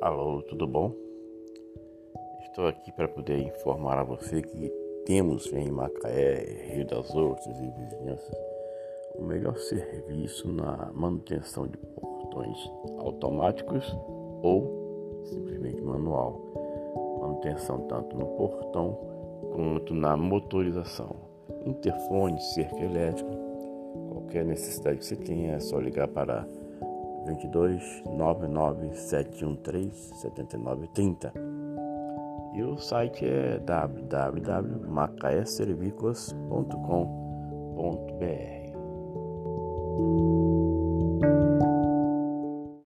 Alô, tudo bom? Estou aqui para poder informar a você que temos em Macaé, Rio das Ostras e vizinhanças o melhor serviço na manutenção de portões automáticos ou simplesmente manual. Manutenção tanto no portão quanto na motorização. Interfone, cerca elétrica, qualquer necessidade que você tenha é só ligar para 22 99 713 7930. E o site é www.macaeservicos.com.br.